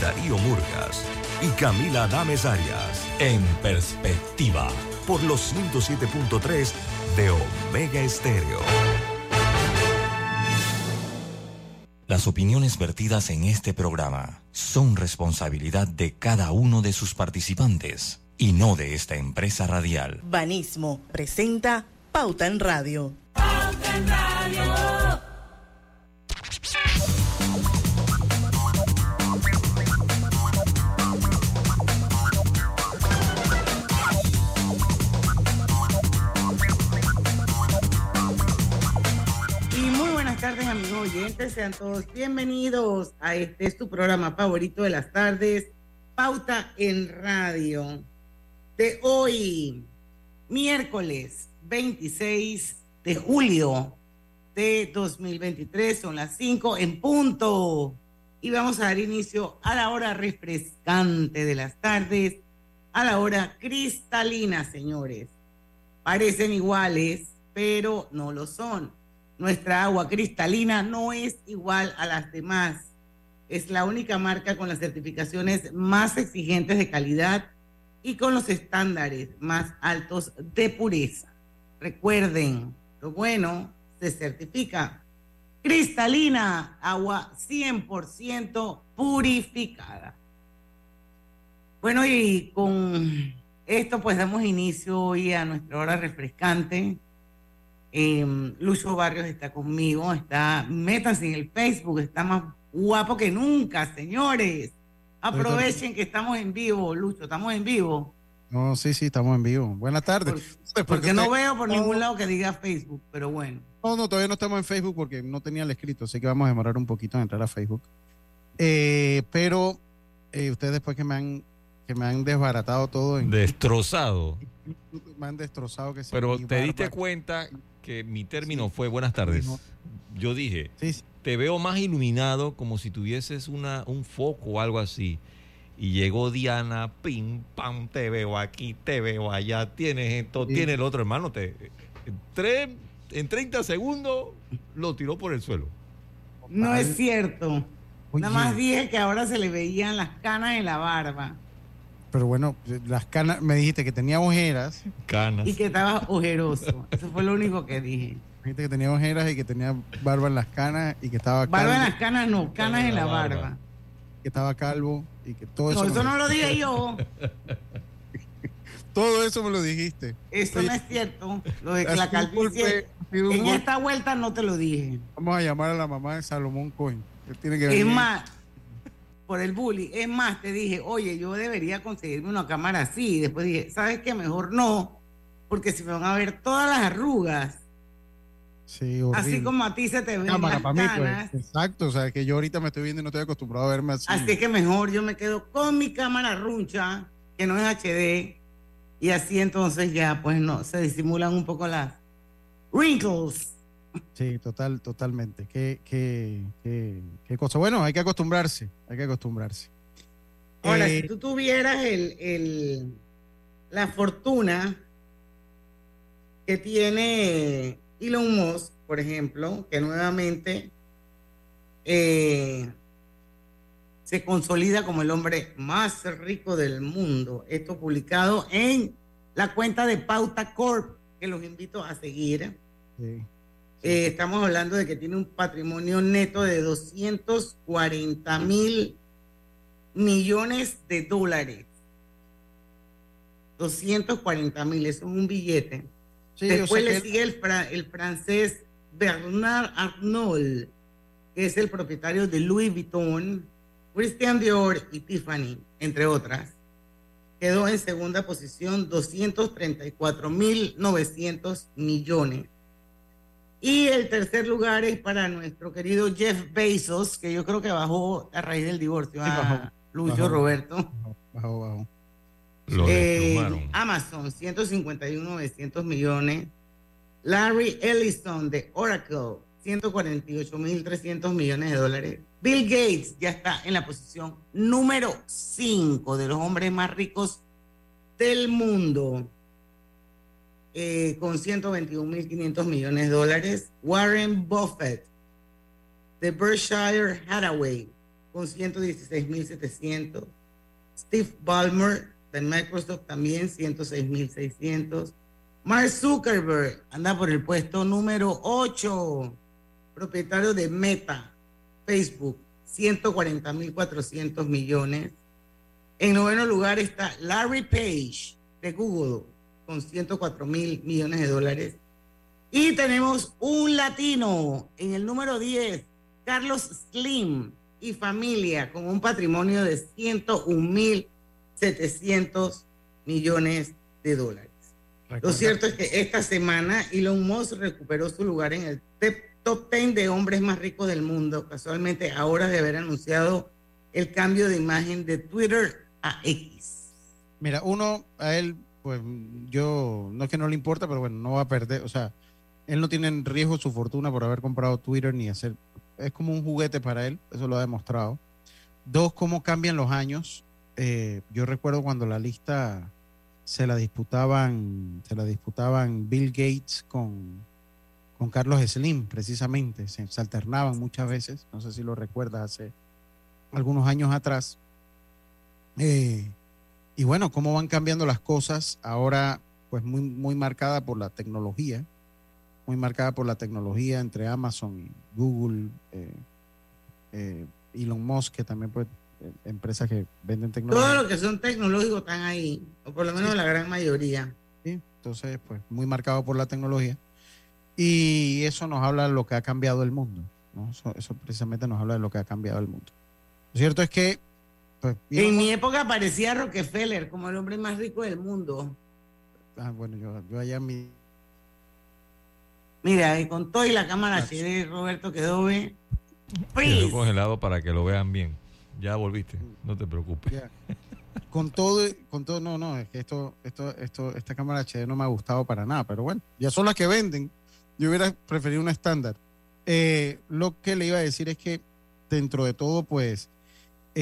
Darío Murgas y Camila Dames Arias. En perspectiva, por los 107.3 de Omega Estéreo. Las opiniones vertidas en este programa son responsabilidad de cada uno de sus participantes y no de esta empresa radial. Banismo presenta Pauta en Radio. Pauta en Radio. Oyentes. Sean todos bienvenidos a este es tu programa favorito de las tardes, Pauta en Radio. De hoy, miércoles 26 de julio de 2023, son las 5 en punto. Y vamos a dar inicio a la hora refrescante de las tardes, a la hora cristalina, señores. Parecen iguales, pero no lo son nuestra agua cristalina no es igual a las demás. Es la única marca con las certificaciones más exigentes de calidad y con los estándares más altos de pureza. Recuerden, lo bueno se certifica. Cristalina, agua 100% purificada. Bueno, y con esto pues damos inicio hoy a nuestra hora refrescante eh, Lucho Barrios está conmigo, está, métanse en el Facebook, está más guapo que nunca, señores. Aprovechen que estamos en vivo, Lucho, estamos en vivo. No, sí, sí, estamos en vivo. Buenas tardes. porque, no veo por ningún lado que diga Facebook, pero bueno. No, no, todavía no estamos en Facebook porque no tenía el escrito, así que vamos a demorar un poquito en entrar a Facebook. Eh, pero eh, ustedes después que me han que me han desbaratado todo. En, destrozado. Me han destrozado. Que pero te diste cuenta que mi término fue buenas tardes. Yo dije, te veo más iluminado como si tuvieses una, un foco o algo así. Y llegó Diana, pim, pam, te veo aquí, te veo allá, tienes esto, tienes el otro hermano. Te, en, en 30 segundos lo tiró por el suelo. No es cierto. Nada más dije que ahora se le veían las canas en la barba. Pero bueno, las canas, me dijiste que tenía ojeras. Canas. Y que estaba ojeroso. Eso fue lo único que dije. Me dijiste que tenía ojeras y que tenía barba en las canas y que estaba Barba en las canas no, canas en la barba. Que estaba calvo y que todo eso. No, eso no lo dije yo. todo eso me lo dijiste. Eso no es cierto. Lo de la calvicie. En esta vuelta no te lo dije. Vamos a llamar a la mamá de Salomón Cohen. tiene que Es más por el bullying. Es más, te dije, oye, yo debería conseguirme una cámara así. Y después dije, ¿sabes qué? Mejor no, porque si me van a ver todas las arrugas. Sí, Así como a ti se te ven cámara, las para mí, pues. Exacto, o sea, que yo ahorita me estoy viendo y no estoy acostumbrado a verme así. Así que mejor yo me quedo con mi cámara runcha, que no es HD, y así entonces ya, pues no, se disimulan un poco las wrinkles. Sí, total, totalmente. Qué, qué, qué, cosa. Bueno, hay que acostumbrarse, hay que acostumbrarse. Ahora, si eh, tú tuvieras el, el, la fortuna que tiene Elon Musk, por ejemplo, que nuevamente eh, se consolida como el hombre más rico del mundo. Esto publicado en la cuenta de Pauta Corp, que los invito a seguir. Sí. Eh, estamos hablando de que tiene un patrimonio neto de 240 mil millones de dólares. 240 mil, eso es un billete. Después le sigue el, el, francés Bernard Arnault, que es el propietario de Louis Vuitton, Christian Dior y Tiffany, entre otras. Quedó en segunda posición 234 mil 900 millones. Y el tercer lugar es para nuestro querido Jeff Bezos, que yo creo que bajó a raíz del divorcio. a Lucho Roberto. Bajó, bajó. Eh, Amazon, 151, 900 millones. Larry Ellison de Oracle, 148 mil 300 millones de dólares. Bill Gates ya está en la posición número 5 de los hombres más ricos del mundo. Eh, con 121.500 millones de dólares. Warren Buffett, de Berkshire Hathaway, con 116.700. Steve Ballmer de Microsoft también 106.600. Mark Zuckerberg anda por el puesto número 8, propietario de Meta, Facebook, 140.400 millones. En noveno lugar está Larry Page de Google con 104 mil millones de dólares. Y tenemos un latino en el número 10, Carlos Slim y familia con un patrimonio de 101 mil 700 millones de dólares. Lo cierto es que esta semana Elon Musk recuperó su lugar en el top 10 de hombres más ricos del mundo, casualmente a horas de haber anunciado el cambio de imagen de Twitter a X. Mira, uno, a él, pues yo, no es que no le importa, pero bueno, no va a perder, o sea, él no tiene en riesgo su fortuna por haber comprado Twitter ni hacer, es como un juguete para él, eso lo ha demostrado. Dos, cómo cambian los años. Eh, yo recuerdo cuando la lista se la disputaban, se la disputaban Bill Gates con, con Carlos Slim, precisamente. Se, alternaban muchas veces. No sé si lo recuerdas hace algunos años atrás. Eh, y bueno, cómo van cambiando las cosas ahora, pues muy, muy marcada por la tecnología, muy marcada por la tecnología entre Amazon y Google, eh, Elon Musk, que también pues empresas que venden tecnología. Todo lo que son tecnológicos están ahí, o por lo menos la gran mayoría. Sí, entonces, pues muy marcado por la tecnología. Y eso nos habla de lo que ha cambiado el mundo. ¿no? Eso, precisamente nos habla de lo que ha cambiado el mundo. Lo cierto es que... Pues, en mi época parecía Rockefeller como el hombre más rico del mundo. Ah, bueno, yo, yo allá mi... Mira, y con todo y la cámara HD, Roberto quedó bien. Quedó congelado para que lo vean bien. Ya volviste, no te preocupes. Con todo, con todo, no, no, es que esto, esto, esto, esta cámara HD no me ha gustado para nada, pero bueno, ya son las que venden. Yo hubiera preferido un estándar. Eh, lo que le iba a decir es que dentro de todo, pues,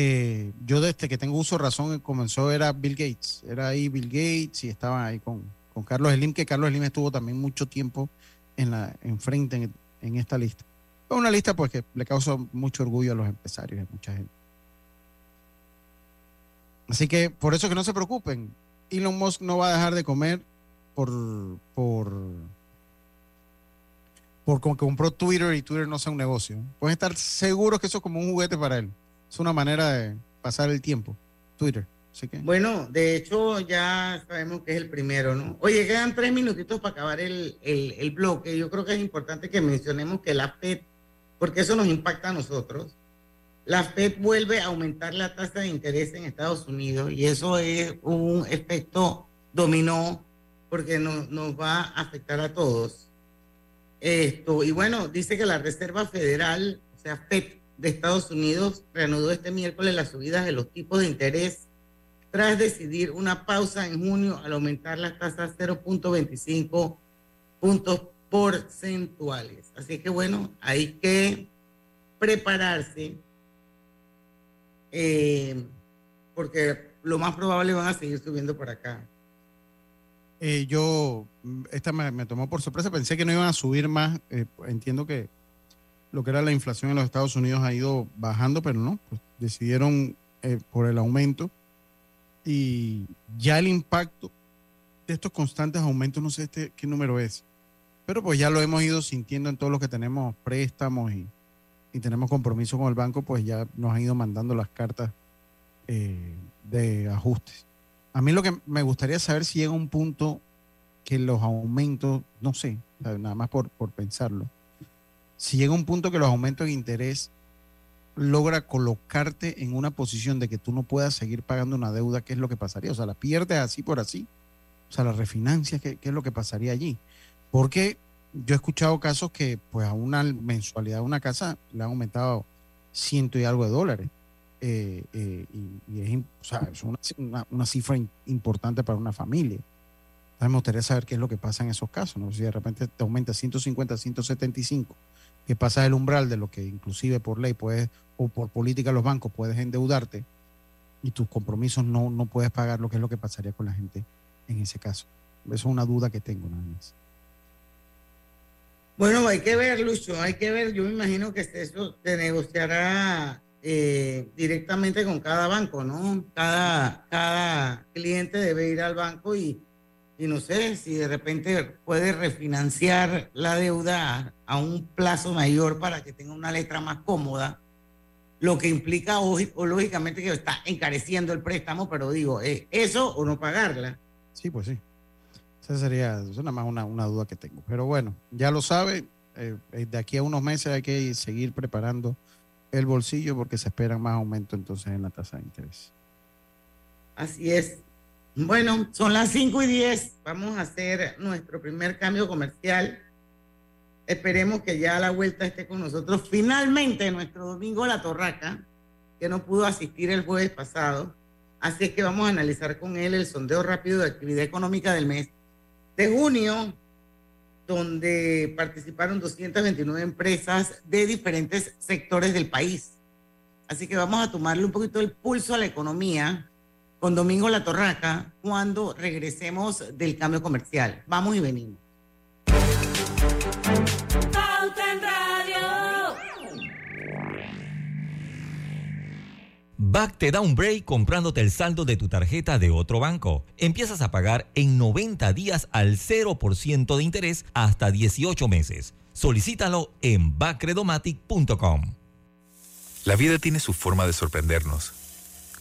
eh, yo desde que tengo uso razón comenzó era Bill Gates, era ahí Bill Gates y estaba ahí con, con Carlos Slim, que Carlos Slim estuvo también mucho tiempo en la enfrente en, en esta lista. Una lista pues que le causa mucho orgullo a los empresarios y a mucha gente. Así que por eso que no se preocupen. Elon Musk no va a dejar de comer por, por, por como que compró Twitter y Twitter no sea un negocio. Pueden estar seguros que eso es como un juguete para él. Es una manera de pasar el tiempo. Twitter. Bueno, de hecho ya sabemos que es el primero, ¿no? Oye, quedan tres minutitos para acabar el, el, bloque. Yo creo que es importante que mencionemos que la FED, porque eso nos impacta a nosotros, la Fed vuelve a aumentar la tasa de interés en Estados Unidos y eso es un efecto dominó porque nos, nos va a afectar a todos. Esto, y bueno, dice que la Reserva Federal, o sea, Fed de Estados Unidos, reanudó este miércoles las subidas de los tipos de interés tras decidir una pausa en junio al aumentar las tasas 0.25 puntos porcentuales. Así que bueno, hay que prepararse eh, porque lo más probable van a seguir subiendo por acá. Eh, yo, esta me, tomó por sorpresa, pensé que no iban a subir más. Eh, entiendo que lo que era la inflación en los Estados Unidos ha ido bajando, pero no, pues decidieron por el aumento. Y ya el impacto de estos constantes aumentos, no sé este, qué número es, pero pues ya lo hemos ido sintiendo en todos los que tenemos préstamos y, y tenemos compromiso con el banco, pues ya nos han ido mandando las cartas eh, de ajustes. A mí lo que me gustaría saber si llega un punto que los aumentos, no sé, nada más por, por pensarlo, si llega un punto que los aumentos de interés logra colocarte en una posición de que tú no puedas seguir pagando una deuda, ¿qué es lo que pasaría? O sea, la pierdes así por así. O sea, la refinancia, ¿qué, qué es lo que pasaría allí? Porque yo he escuchado casos que pues a una mensualidad de una casa le han aumentado ciento y algo de dólares. Eh, eh, y, es, una, cifra importante para una familia. Entonces me gustaría saber qué es lo que pasa en esos casos. ¿no? Si de repente te aumenta 150, 175, que pasa el umbral de lo que inclusive por ley puedes, o por política los bancos puedes endeudarte y tus compromisos no, no puedes pagar lo que es lo que pasaría con la gente en ese caso. Eso es una duda que tengo nada más. Bueno, hay que ver, Lucho, hay que ver. Yo me imagino que eso se negociará eh, directamente con cada banco, ¿no? Cada, cada cliente debe ir al banco y, y no sé si de repente puede refinanciar la deuda a un plazo mayor para que tenga una letra más cómoda, lo que implica o, lógicamente que está encareciendo el préstamo, pero digo, ¿eh, ¿eso o no pagarla? Sí, pues sí. Esa sería, eso nada más una, una duda que tengo. Pero bueno, ya lo sabe, eh, de aquí a unos meses hay que seguir preparando el bolsillo porque se esperan más aumento entonces en la tasa de interés. Así es. Bueno, son las 5 y 10. Vamos a hacer nuestro primer cambio comercial. Esperemos que ya a la vuelta esté con nosotros finalmente nuestro Domingo La Torraca, que no pudo asistir el jueves pasado. Así es que vamos a analizar con él el sondeo rápido de actividad económica del mes de junio donde participaron 229 empresas de diferentes sectores del país. Así que vamos a tomarle un poquito el pulso a la economía con Domingo La Torraca cuando regresemos del cambio comercial. Vamos y venimos. BAC te da un break comprándote el saldo de tu tarjeta de otro banco. Empiezas a pagar en 90 días al 0% de interés hasta 18 meses. Solicítalo en bacredomatic.com. La vida tiene su forma de sorprendernos,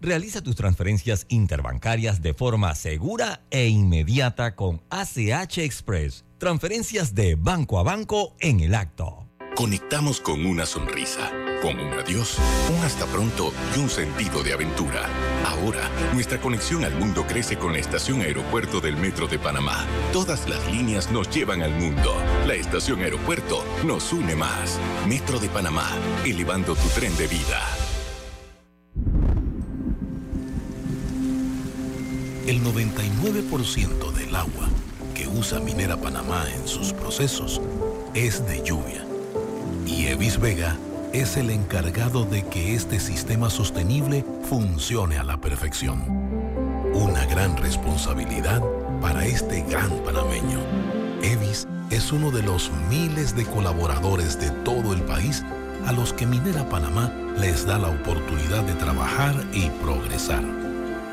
Realiza tus transferencias interbancarias de forma segura e inmediata con ACH Express. Transferencias de banco a banco en el acto. Conectamos con una sonrisa con un adiós, un hasta pronto y un sentido de aventura. Ahora, nuestra conexión al mundo crece con la estación aeropuerto del Metro de Panamá. Todas las líneas nos llevan al mundo. La estación aeropuerto nos une más. Metro de Panamá, elevando tu tren de vida. El 99% del agua que usa Minera Panamá en sus procesos es de lluvia. Y Evis Vega es el encargado de que este sistema sostenible funcione a la perfección. Una gran responsabilidad para este gran panameño. Evis es uno de los miles de colaboradores de todo el país a los que Minera Panamá les da la oportunidad de trabajar y progresar.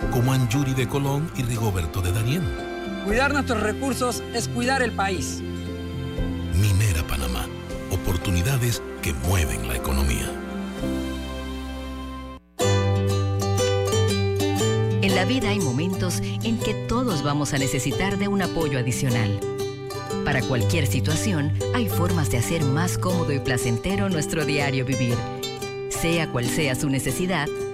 Como Anjuri de Colón y Rigoberto de Daniel. Cuidar nuestros recursos es cuidar el país. Minera Panamá. Oportunidades que mueven la economía. En la vida hay momentos en que todos vamos a necesitar de un apoyo adicional. Para cualquier situación, hay formas de hacer más cómodo y placentero nuestro diario vivir. Sea cual sea su necesidad,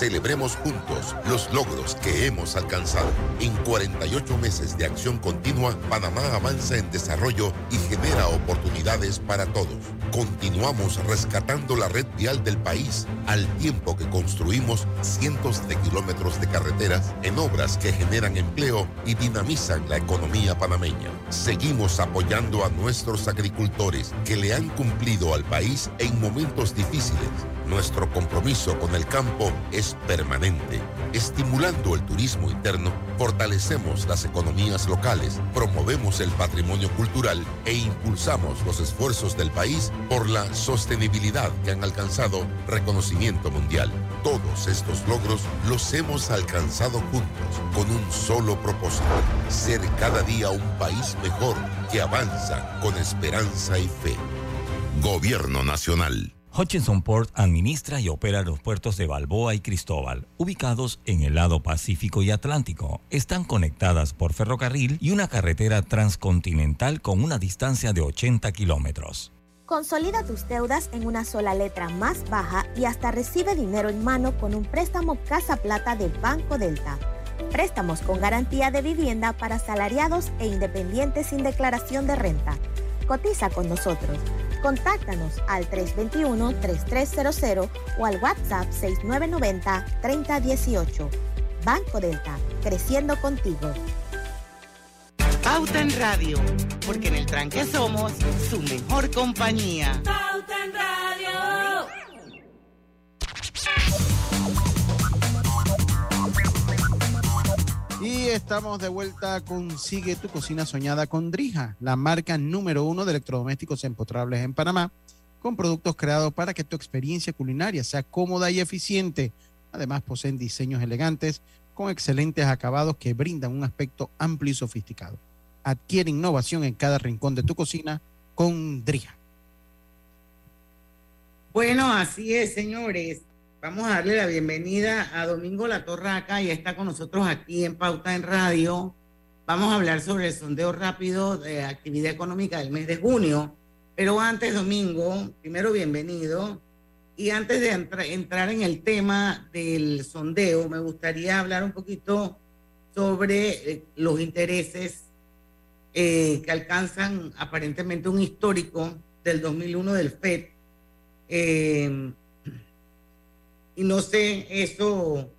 Celebremos juntos los logros que hemos alcanzado. En 48 meses de acción continua, Panamá avanza en desarrollo y genera oportunidades para todos. Continuamos rescatando la red vial del país al tiempo que construimos cientos de kilómetros de carreteras en obras que generan empleo y dinamizan la economía panameña. Seguimos apoyando a nuestros agricultores que le han cumplido al país en momentos difíciles nuestro compromiso con el campo es permanente. Estimulando el turismo interno, fortalecemos las economías locales, promovemos el patrimonio cultural e impulsamos los esfuerzos del país por la sostenibilidad que han alcanzado reconocimiento mundial. Todos estos logros los hemos alcanzado juntos con un solo propósito, ser cada día un país mejor que avanza con esperanza y fe. Gobierno Nacional. Hutchinson Port administra y opera los puertos de Balboa y Cristóbal, ubicados en el lado Pacífico y Atlántico. Están conectadas por ferrocarril y una carretera transcontinental con una distancia de 80 kilómetros. Consolida tus deudas en una sola letra más baja y hasta recibe dinero en mano con un préstamo Casa Plata del Banco Delta. Préstamos con garantía de vivienda para salariados e independientes sin declaración de renta. Cotiza con nosotros. Contáctanos al 321-3300 o al WhatsApp 6990-3018. Banco Delta, creciendo contigo. Pauta en Radio, porque en el tranque somos su mejor compañía. Pauta en Radio. Y estamos de vuelta con Sigue tu cocina soñada con Drija, la marca número uno de electrodomésticos empotrables en Panamá, con productos creados para que tu experiencia culinaria sea cómoda y eficiente. Además, poseen diseños elegantes con excelentes acabados que brindan un aspecto amplio y sofisticado. Adquiere innovación en cada rincón de tu cocina con Drija. Bueno, así es, señores. Vamos a darle la bienvenida a Domingo La Torraca, y está con nosotros aquí en Pauta en Radio. Vamos a hablar sobre el sondeo rápido de actividad económica del mes de junio. Pero antes, Domingo, primero bienvenido. Y antes de entrar en el tema del sondeo, me gustaría hablar un poquito sobre eh, los intereses eh, que alcanzan aparentemente un histórico del 2001 del FED. Eh, y no sé eso,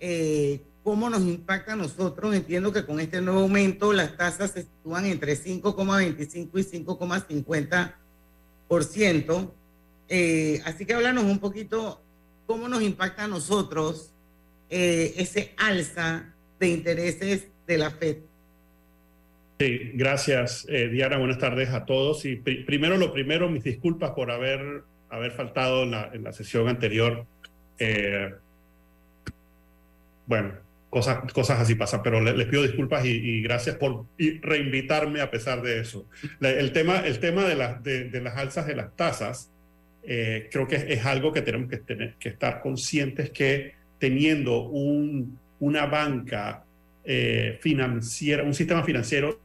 eh, cómo nos impacta a nosotros. Entiendo que con este nuevo aumento las tasas se sitúan entre 5,25 y 5,50%. Eh, así que háblanos un poquito cómo nos impacta a nosotros eh, ese alza de intereses de la FED. Sí, gracias, Diana. Buenas tardes a todos. Y primero, lo primero, mis disculpas por haber, haber faltado en la, en la sesión anterior. Eh, bueno, cosas, cosas así pasan, pero les, pido disculpas y, gracias por reinvitarme a pesar de eso. el tema, el tema de, las de, las alzas de las tasas, eh, creo que es, algo que tenemos que, tener, que estar conscientes que teniendo un, una banca eh, financiera, un sistema financiero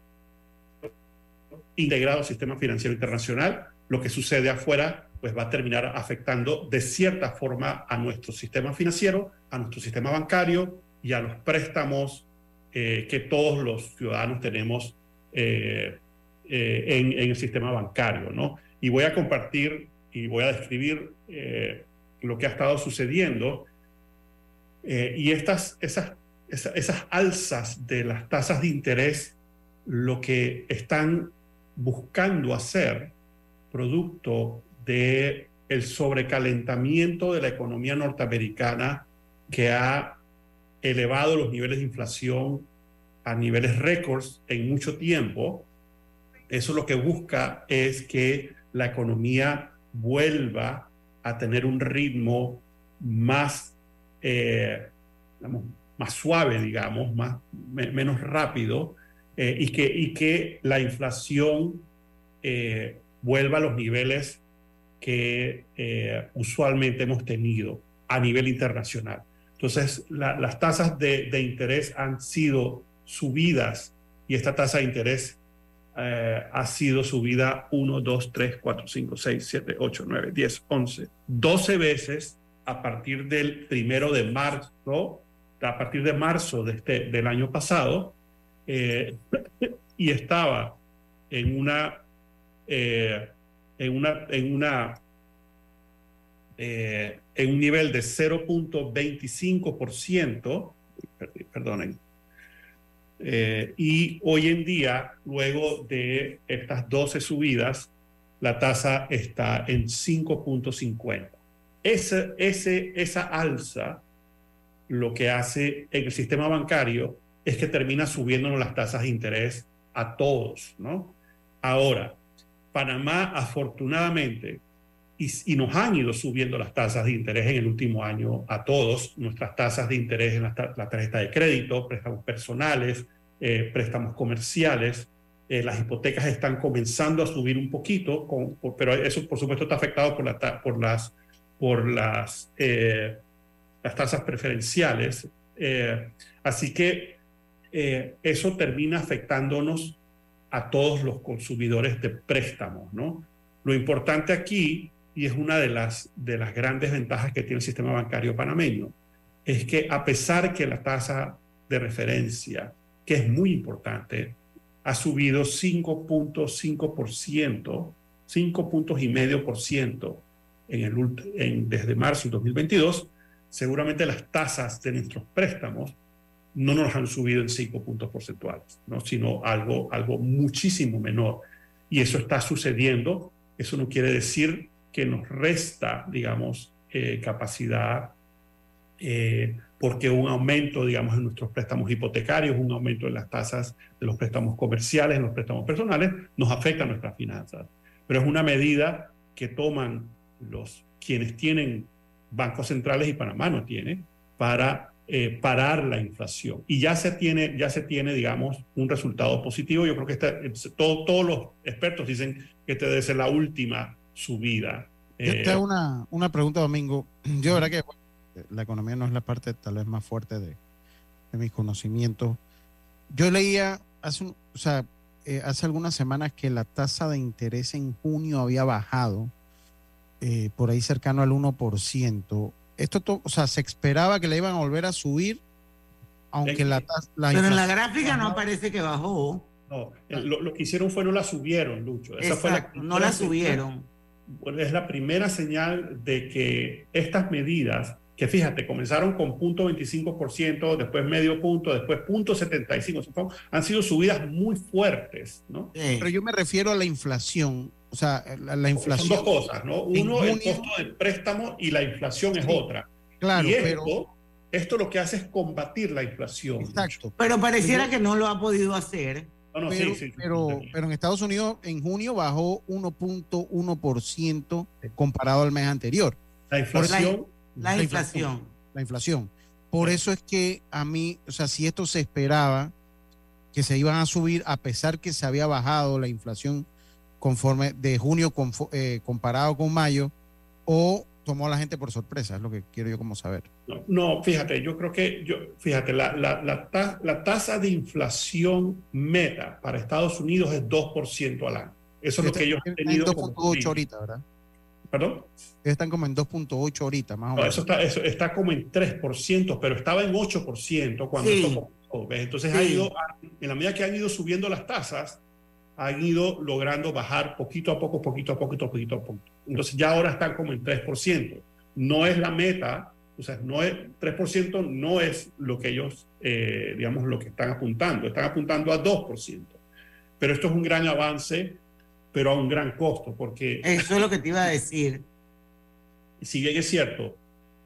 integrado al sistema financiero internacional, lo que sucede afuera pues va a terminar afectando de cierta forma a nuestro sistema financiero, a nuestro sistema bancario y a los préstamos eh, que todos los ciudadanos tenemos eh, eh, en, el sistema bancario. ¿no? Y voy a compartir y voy a describir lo que ha estado sucediendo. y estas, esas, esas, esas alzas de las tasas de interés, lo que están buscando hacer, producto de el sobrecalentamiento de la economía norteamericana que ha elevado los niveles de inflación a niveles récords en mucho tiempo. Eso lo que busca es que la economía vuelva a tener un ritmo más, eh, más suave, digamos, más, menos rápido, eh, y, que, y que la inflación eh, vuelva a los niveles que eh, usualmente hemos tenido a nivel internacional. Entonces, las tasas de, interés han sido subidas y esta tasa de interés eh, ha sido subida 1, 2, 3, 4, 5, 6, 7, 8, 9, 10, 11, 12 veces a partir del primero de marzo, a partir de marzo de este, del año pasado, eh, y estaba en una en, una, en, una, eh, en un nivel de 0.25%, perdonen, eh, y hoy en día, luego de estas 12 subidas, la tasa está en 5.50. Ese, ese, esa alza lo que hace en el sistema bancario es que termina subiéndonos las tasas de interés a todos, ¿no? Ahora, Panamá, afortunadamente, y, nos han ido subiendo las tasas de interés en el último año a todos, nuestras tasas de interés en la, tarjeta de crédito, préstamos personales, eh, préstamos comerciales, eh, las hipotecas están comenzando a subir un poquito, pero eso por supuesto está afectado por, la, por las, por las, eh, las tasas preferenciales. Eh, así que eso termina afectándonos a todos los consumidores de préstamos. ¿no? Lo importante aquí, y es una de las, de las grandes ventajas que tiene el sistema bancario panameño, es que a pesar que la tasa de referencia, que es muy importante, ha subido 5.5%, 5 puntos y medio por ciento en el, en, desde marzo de 2022, seguramente las tasas de nuestros préstamos no nos han subido en 5 puntos porcentuales, ¿no? sino algo, algo muchísimo menor. Y eso está sucediendo. Eso no quiere decir que nos resta, digamos, eh, capacidad eh, porque un aumento, digamos, en nuestros préstamos hipotecarios, un aumento en las tasas de los préstamos comerciales, en los préstamos personales, nos afecta a nuestras finanzas. Pero es una medida que toman los quienes tienen bancos centrales y Panamá no tiene para eh, parar la inflación. Y ya se tiene, ya se tiene, digamos, un resultado positivo. Yo creo que este, todo, todos los expertos dicen que esta debe ser la última subida. Esta es una, una pregunta, Domingo. Yo, verdad que la economía no es la parte tal vez más fuerte de, mis conocimientos. Yo leía hace, o sea, eh, hace algunas semanas que la tasa de interés en junio había bajado eh, por ahí cercano al 1%. Esto, o sea, se esperaba que le iban a volver a subir, aunque la tasa... Pero en la gráfica no parece que bajó. No, lo, que hicieron fue no la subieron, Lucho. Esa fue la, no la subieron. Es la primera señal de que estas medidas que fíjate, comenzaron con punto 25%, después medio punto, después punto 75%, han sido subidas muy fuertes, ¿no? Pero yo me refiero a la inflación, o sea, la, inflación... Son dos cosas, ¿no? Uno, el costo del préstamo y la inflación es otra. Claro, y esto, pero... Esto lo que hace es combatir la inflación. Exacto. Pero pareciera que no lo ha podido hacer. pero, pero, pero, en Estados Unidos en junio bajó 1.1% comparado al mes anterior. La inflación la, inflación. La inflación. Por eso es que a mí, o sea, si esto se esperaba que se iban a subir, a pesar que se había bajado la inflación conforme de junio eh, comparado con mayo, o tomó a la gente por sorpresa, es lo que quiero yo como saber. No, fíjate, yo creo que, yo, fíjate, la, la, la, tasa de inflación meta para Estados Unidos es 2% al año. Eso es lo que ellos han tenido. 2.8 ahorita, ¿verdad? ¿Perdón? Están como en 2.8 ahorita, más o menos. Eso está, eso está como en 3%, pero estaba en 8% cuando esto Entonces ha ido, en la medida que han ido subiendo las tasas, han ido logrando bajar poquito a poco, poquito a poquito, poquito a poco. Entonces ya ahora están como en 3%. No es la meta, o sea, no es, 3% no es lo que ellos, eh, digamos, lo que están apuntando. Están apuntando a 2%. Pero esto es un gran avance pero a un gran costo, porque... Eso es lo que te iba a decir. Si bien es cierto,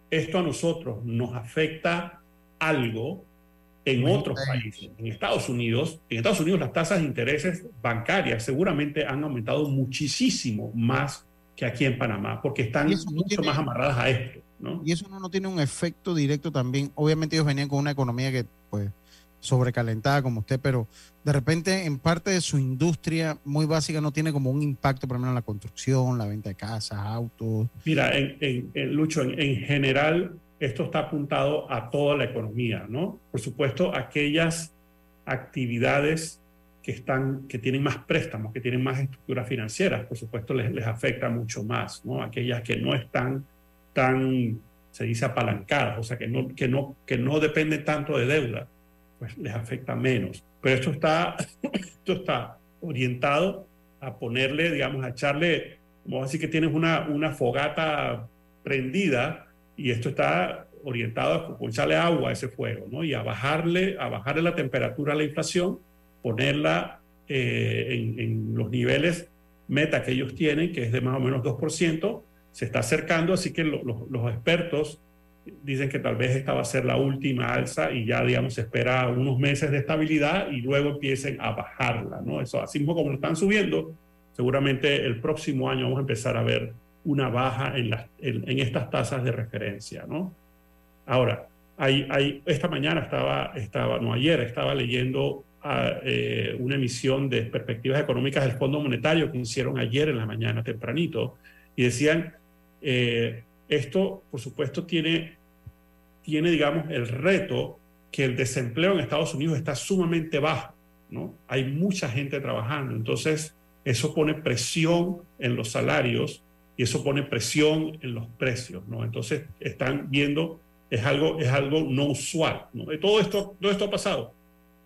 esto a nosotros nos afecta algo en otros países. En Estados Unidos, en Estados Unidos las tasas de intereses bancarias seguramente han aumentado muchísimo más que aquí en Panamá, porque están mucho más amarradas a esto. ¿no? Y eso no, no tiene un efecto directo también. Obviamente ellos venían con una economía que pues sobrecalentada como usted, pero de repente en parte de su industria muy básica no tiene como un impacto, por ejemplo, en la construcción, la venta de casas, autos. Mira, en, Lucho, en, general esto está apuntado a toda la economía, ¿no? Por supuesto, aquellas actividades que están, que tienen más préstamos, que tienen más estructuras financieras, por supuesto les, les afecta mucho más, ¿no? Aquellas que no están tan, se dice apalancadas, o sea, que no, que no, que no dependen tanto de deuda pues les afecta menos. Pero esto está, esto está orientado a ponerle, digamos, a echarle, como decir que tienes una, una fogata prendida y esto está orientado a echarle agua a ese fuego, ¿no? Y a bajarle, a bajarle la temperatura a la inflación, ponerla eh, en, los niveles meta que ellos tienen, que es de más o menos 2%, se está acercando, así que los expertos dicen que tal vez esta va a ser la última alza y ya, digamos, se espera unos meses de estabilidad y luego empiecen a bajarla, ¿no? Eso, así como lo están subiendo, seguramente el próximo año vamos a empezar a ver una baja en, las, en, estas tasas de referencia, ¿no? Ahora, hay, hay, esta mañana estaba, estaba, no ayer, estaba leyendo eh, una emisión de perspectivas económicas del Fondo Monetario que hicieron ayer en la mañana tempranito y decían, eh, esto por supuesto tiene, tiene, digamos, el reto que el desempleo en Estados Unidos está sumamente bajo, ¿no? Hay mucha gente trabajando, entonces eso pone presión en los salarios y eso pone presión en los precios, ¿no? Entonces están viendo, es algo, es algo no usual, ¿no? Todo esto, todo esto ha pasado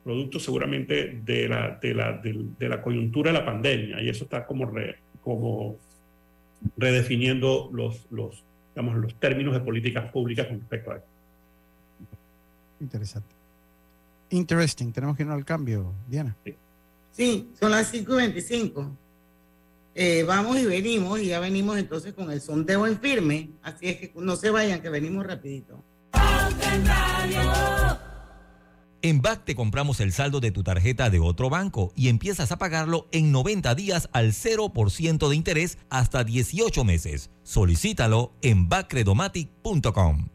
producto seguramente de la, de la, de, la coyuntura de la pandemia, y eso está como, como redefiniendo los, los, digamos, los términos de políticas públicas con respecto a esto. Interesante. Interesting. Tenemos que ir al cambio, Diana. Sí, son las 5 y 25. Eh, vamos y venimos, y ya venimos entonces con el sondeo en firme. Así es que no se vayan, que venimos rapidito. En BAC te compramos el saldo de tu tarjeta de otro banco y empiezas a pagarlo en 90 días al 0% de interés hasta 18 meses. Solicítalo en bacredomatic.com.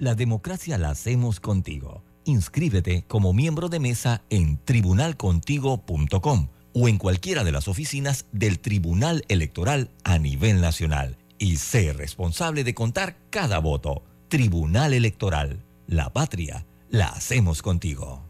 La democracia la hacemos contigo. Inscríbete como miembro de mesa en tribunalcontigo.com o en cualquiera de las oficinas del Tribunal Electoral a nivel nacional y sé responsable de contar cada voto. Tribunal Electoral. La patria la hacemos contigo.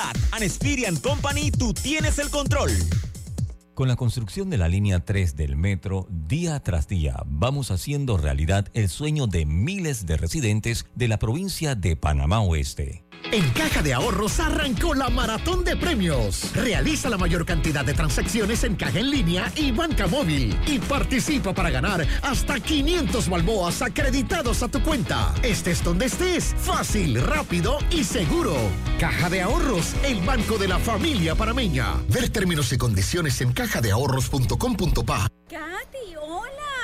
An Company, tú tienes el control. Con la construcción de la línea 3 del metro, día tras día vamos haciendo realidad el sueño de miles de residentes de la provincia de Panamá Oeste. En Caja de Ahorros arrancó la maratón de premios. Realiza la mayor cantidad de transacciones en caja en línea y banca móvil y participa para ganar hasta 500 balboas acreditados a tu cuenta. Estés donde estés, fácil, rápido y seguro. Caja de Ahorros, el banco de la familia parameña. Ver términos y condiciones en cajadeahorros.com.pa. Katy, hola,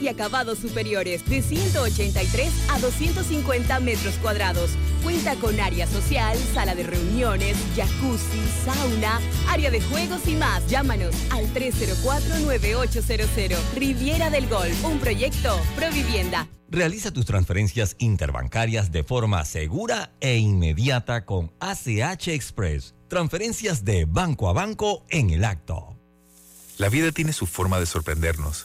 y acabados superiores, de 183 a 250 metros cuadrados. Cuenta con área social, sala de reuniones, jacuzzi, sauna, área de juegos y más. Llámanos al 304-9800. Riviera del Golf, un proyecto Provivienda. Realiza tus transferencias interbancarias de forma segura e inmediata con ACH Express Transferencias de banco a banco en el acto. La vida tiene su forma de sorprendernos,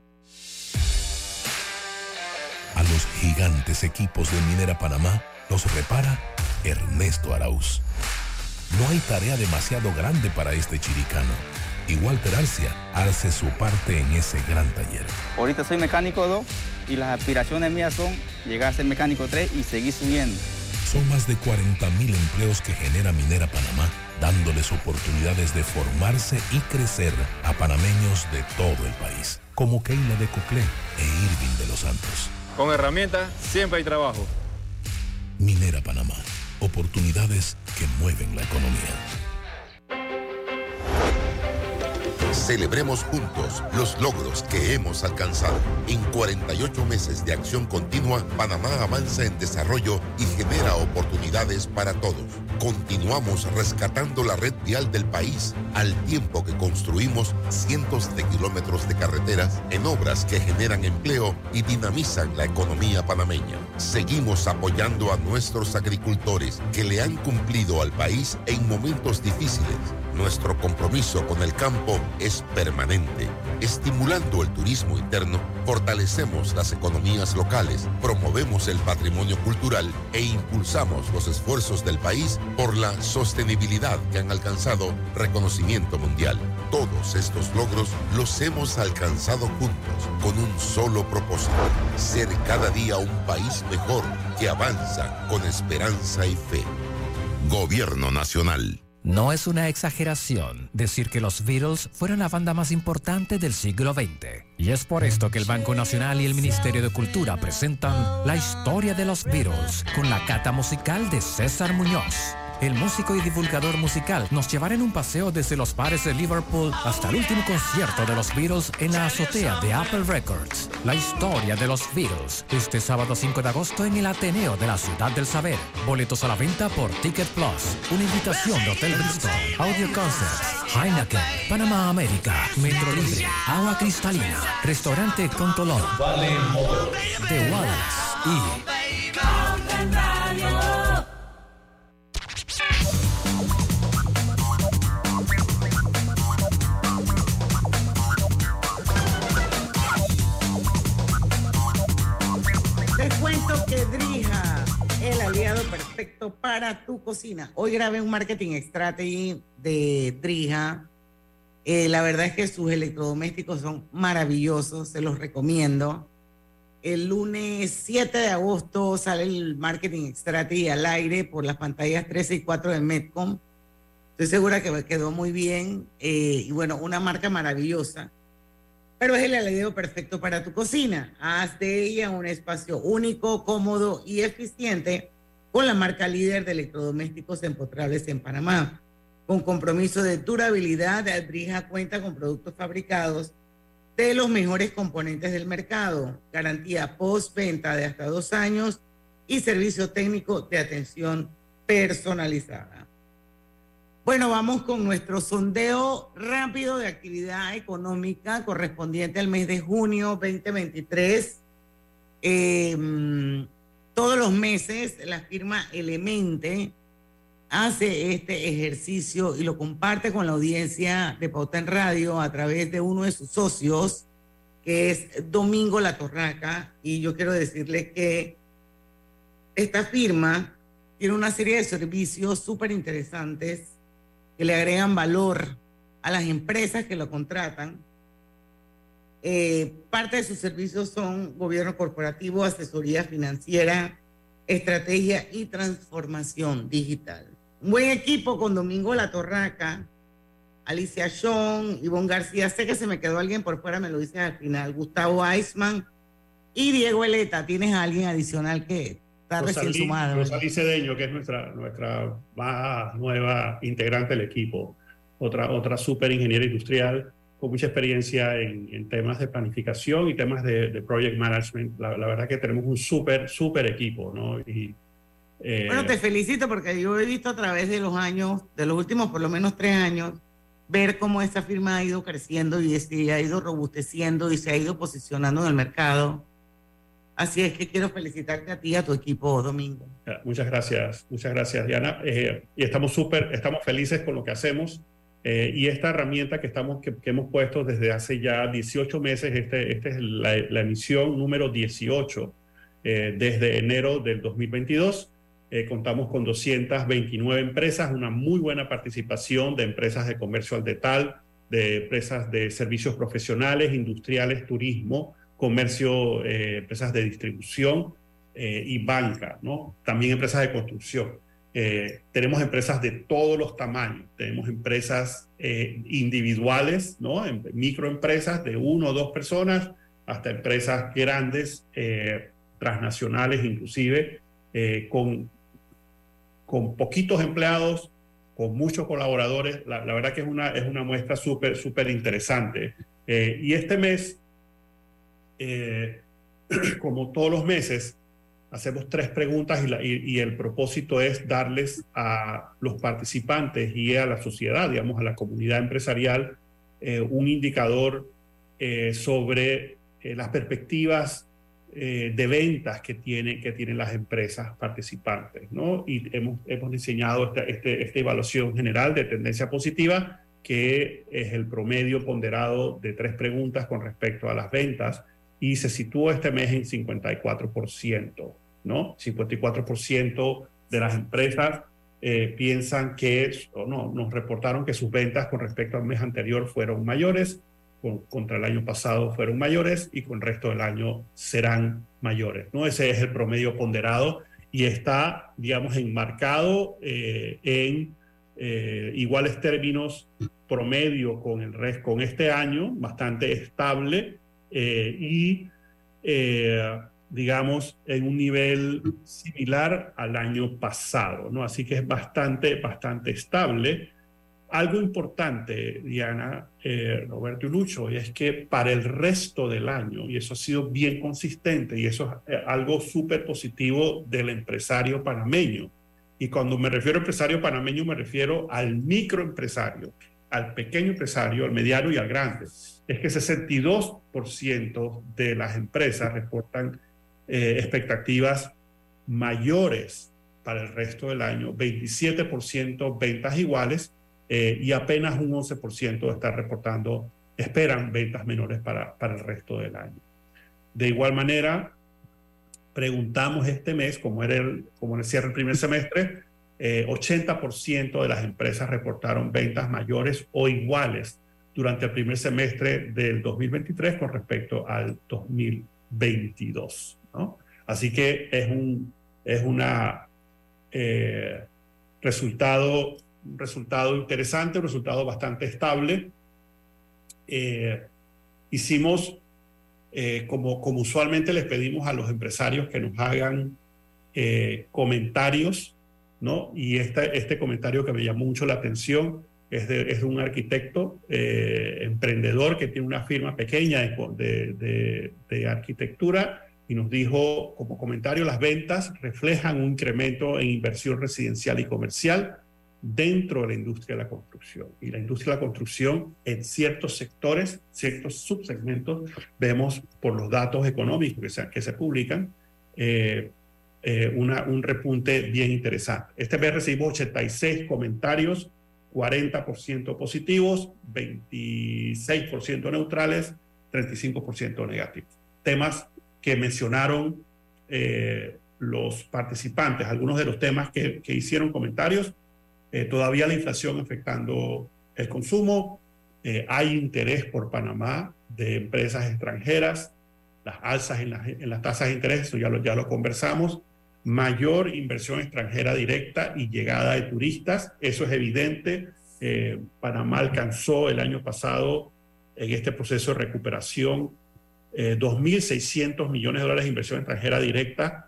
Los gigantes equipos de Minera Panamá los repara Ernesto Arauz. No hay tarea demasiado grande para este chiricano. Y Walter Arcia hace su parte en ese gran taller. Ahorita soy mecánico 2 y las aspiraciones mías son llegar a ser mecánico 3 y seguir subiendo Son más de 40.000 empleos que genera Minera Panamá, dándoles oportunidades de formarse y crecer a panameños de todo el país, como Keila de Coclé e Irving de los Santos. Con herramientas siempre hay trabajo. Minera Panamá, oportunidades que mueven la economía. Celebremos juntos los logros que hemos alcanzado. En 48 meses de acción continua, Panamá avanza en desarrollo y genera oportunidades para todos. Continuamos rescatando la red vial del país al tiempo que construimos cientos de kilómetros de carreteras en obras que generan empleo y dinamizan la economía panameña. Seguimos apoyando a nuestros agricultores que le han cumplido al país en momentos difíciles nuestro compromiso con el campo es permanente. Estimulando el turismo interno, fortalecemos las economías locales, promovemos el patrimonio cultural e impulsamos los esfuerzos del país por la sostenibilidad que han alcanzado reconocimiento mundial. Todos estos logros los hemos alcanzado juntos con un solo propósito, ser cada día un país mejor que avanza con esperanza y fe. Gobierno Nacional. No es una exageración decir que los Beatles fueron la banda más importante del siglo XX. Y es por esto que el Banco Nacional y el Ministerio de Cultura presentan La historia de los Beatles con la cata musical de César Muñoz el músico y divulgador musical nos llevará en un paseo desde los bares de Liverpool hasta el último concierto de los Beatles en la azotea de Apple Records. La historia de los Beatles, este sábado 5 de agosto en el Ateneo de la Ciudad del Saber. Boletos a la venta por Ticket Plus. Una invitación de Hotel Bristol, Audio Concerts, Heineken, Panamá América, Metro Libre, Agua Cristalina, Restaurante Contolón, The Wallace y... para tu cocina. Hoy grabé un marketing strategy de Drija. Eh, la verdad es que sus electrodomésticos son maravillosos, se los recomiendo. El lunes 7 de agosto sale el marketing strategy al aire por las pantallas 13 y 4 de Metcom. Estoy segura que quedó muy bien. Eh, y bueno, una marca maravillosa pero es el aliado perfecto para tu cocina. Haz de ella un espacio único, cómodo y eficiente con la marca líder de electrodomésticos empotrables en Panamá. Con compromiso de durabilidad, Adrija cuenta con productos fabricados de los mejores componentes del mercado, garantía post-venta de hasta dos años y servicio técnico de atención personalizada. Bueno, vamos con nuestro sondeo rápido de actividad económica correspondiente al mes de junio 2023. Em, todos los meses la firma Elemente hace este ejercicio y lo comparte con la audiencia de Pauta en Radio a través de uno de sus socios, que es Domingo La Torraca. Y yo quiero decirles que esta firma tiene una serie de servicios súper interesantes que le agregan valor a las empresas que lo contratan. Eh, parte de sus servicios son gobierno corporativo, asesoría financiera, estrategia y transformación digital. Un buen equipo con Domingo La Torraca, Alicia Sean, Ivonne García. Sé que se me quedó alguien por fuera, me lo dice al final. Gustavo Eisman y Diego Eleta. ¿Tienes a alguien adicional que Rosalí, Cedeño, que es nuestra, nuestra más nueva integrante del equipo, otra, otra super ingeniera industrial con mucha experiencia en, temas de planificación y temas de, project management. La, verdad que tenemos un súper, súper equipo, ¿no? Y, eh, bueno, te felicito porque yo he visto a través de los años, de los últimos por lo menos tres años, ver cómo esta firma ha ido creciendo y se ha ido robusteciendo y se ha ido posicionando en el mercado Así es que quiero felicitarte a ti y a tu equipo, Domingo. Muchas gracias, muchas gracias, Diana. Eh, y estamos súper, estamos felices con lo que hacemos. Eh, y esta herramienta que, estamos, que, hemos puesto desde hace ya 18 meses, esta este es la, emisión número 18 eh, desde enero del 2022. contamos con 229 empresas, una muy buena participación de empresas de comercio al detal, de empresas de servicios profesionales, industriales, turismo, comercio, eh, empresas de distribución eh, y banca, ¿no? También empresas de construcción. Eh, tenemos empresas de todos los tamaños. Tenemos empresas eh, individuales, ¿no? En- microempresas de uno o dos personas, hasta empresas grandes, transnacionales inclusive, con, con poquitos empleados, con muchos colaboradores. La, la verdad que es una, es una muestra súper, súper interesante. Eh, y este mes, eh, como todos los meses, hacemos tres preguntas y, el propósito es darles a los participantes y a la sociedad, digamos, a la comunidad empresarial, eh, un indicador eh, sobre eh, las perspectivas de ventas que, tiene, que tienen las empresas participantes, ¿no? Y hemos, diseñado este- esta evaluación general de tendencia positiva, que es el promedio ponderado de tres preguntas con respecto a las ventas, y se situó este mes en 54%, ¿no? 54% de las empresas eh, piensan que, o no, nos reportaron que sus ventas con respecto al mes anterior fueron mayores, con- contra el año pasado fueron mayores y con el resto del año serán mayores, ¿no? Ese es el promedio ponderado y está, digamos, enmarcado eh, en eh, iguales términos promedio con, el con este año, bastante estable eh, y, eh, digamos, en un nivel similar al año pasado, ¿no? Así que es bastante, bastante estable. Algo importante, Diana, eh, Roberto y Lucho, es que para el resto del año, y eso ha sido bien consistente, y eso es algo súper positivo del empresario panameño. Y cuando me refiero a empresario panameño, me refiero al microempresario, al pequeño empresario, al mediano y al grande. Es que 62% de las empresas reportan eh, expectativas mayores para el resto del año, 27% ventas iguales eh, y apenas un 11% está reportando, esperan ventas menores para, para el resto del año. De igual manera, preguntamos este mes, como era el, como el primer semestre, eh, 80% de las empresas reportaron ventas mayores o iguales durante el primer semestre del 2023 con respecto al 2022. ¿no? Así que es un es una eh, resultado, resultado interesante, un resultado bastante estable. Eh, hicimos, eh, como, como usualmente les pedimos a los empresarios que nos hagan comentarios, ¿no? Y este, este comentario que me llamó mucho la atención es de, es un arquitecto eh, emprendedor que tiene una firma pequeña de, de arquitectura y nos dijo como comentario, las ventas reflejan un incremento en inversión residencial y comercial dentro de la industria de la construcción. Y la industria de la construcción en ciertos sectores, ciertos subsegmentos, vemos por los datos económicos que se, que se publican, eh, eh, una, un repunte bien interesante. Este mes recibimos 86 comentarios, 40% positivos, 26% neutrales, 35% negativos. Temas que mencionaron eh, los participantes, algunos de los temas que, hicieron comentarios, eh, todavía la inflación afectando el consumo, eh, hay interés por Panamá de empresas extranjeras, las alzas en, las- tasas de interés, eso ya lo conversamos, mayor inversión extranjera directa y llegada de turistas, eso es evidente. Eh, Panamá alcanzó el año pasado en este proceso de recuperación eh, 2.600 millones de dólares de inversión extranjera directa,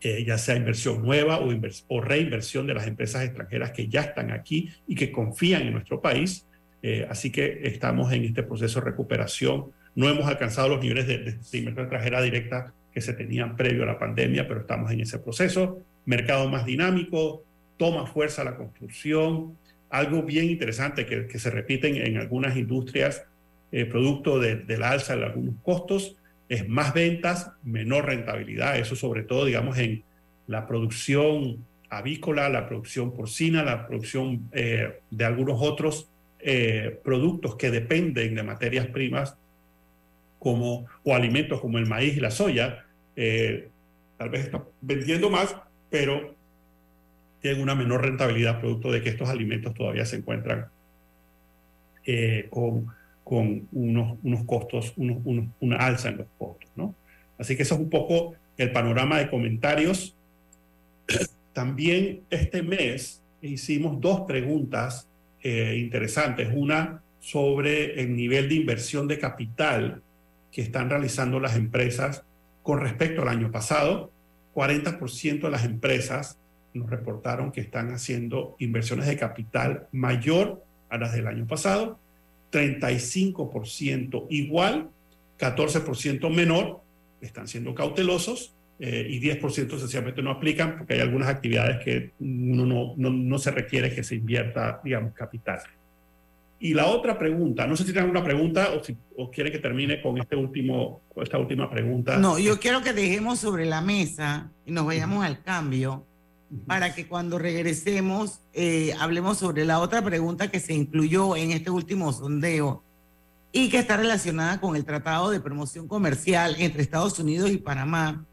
eh, ya sea inversión nueva o, invers- o reinversión de las empresas extranjeras que ya están aquí y que confían en nuestro país. Eh, así que estamos en este proceso de recuperación. No hemos alcanzado los niveles de, de- de inversión extranjera directa que se tenían previo a la pandemia, pero estamos en ese proceso. Mercado más dinámico, toma fuerza la construcción. Algo bien interesante que, que se repite en, en algunas industrias, eh, producto de- del alza de algunos costos, es más ventas, menor rentabilidad. Eso sobre todo, digamos, en la producción avícola, la producción porcina, la producción eh, de algunos otros eh, productos que dependen de materias primas como, o alimentos como el maíz y la soya. Eh, tal vez está vendiendo más, pero tienen una menor rentabilidad producto de que estos alimentos todavía se encuentran eh, con, con unos, unos costos, una alza en los costos. ¿no? Así que eso es un poco el panorama de comentarios. También este mes hicimos dos preguntas eh, interesantes. Una sobre el nivel de inversión de capital que están realizando las empresas con respecto al año pasado. 40% de las empresas nos reportaron que están haciendo inversiones de capital mayor a las del año pasado, 35% igual, 14% menor, están siendo cautelosos eh, y 10% sencillamente no aplican porque hay algunas actividades que uno no, no, no se requiere que se invierta, digamos, capital. Y la otra pregunta, no sé si tienen una pregunta o si o quiere que termine con este último, con esta última pregunta. No, yo quiero que dejemos sobre la mesa y nos vayamos al cambio para que cuando regresemos eh, hablemos sobre la otra pregunta que se incluyó en este último sondeo y que está relacionada con el Tratado de Promoción Comercial entre Estados Unidos y Panamá,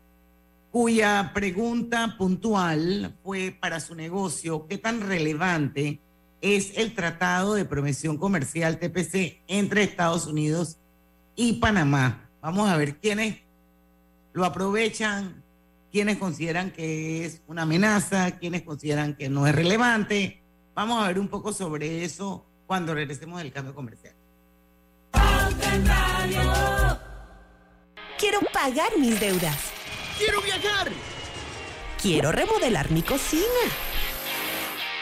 cuya pregunta puntual fue para su negocio, ¿qué tan relevante es el Tratado de Promoción Comercial TPC entre Estados Unidos y Panamá? Vamos a ver quiénes lo aprovechan, quienes consideran que es una amenaza, quienes consideran que no es relevante. Vamos a ver un poco sobre eso cuando regresemos del cambio comercial. Quiero pagar mis deudas. ¡Quiero viajar! Quiero remodelar mi cocina.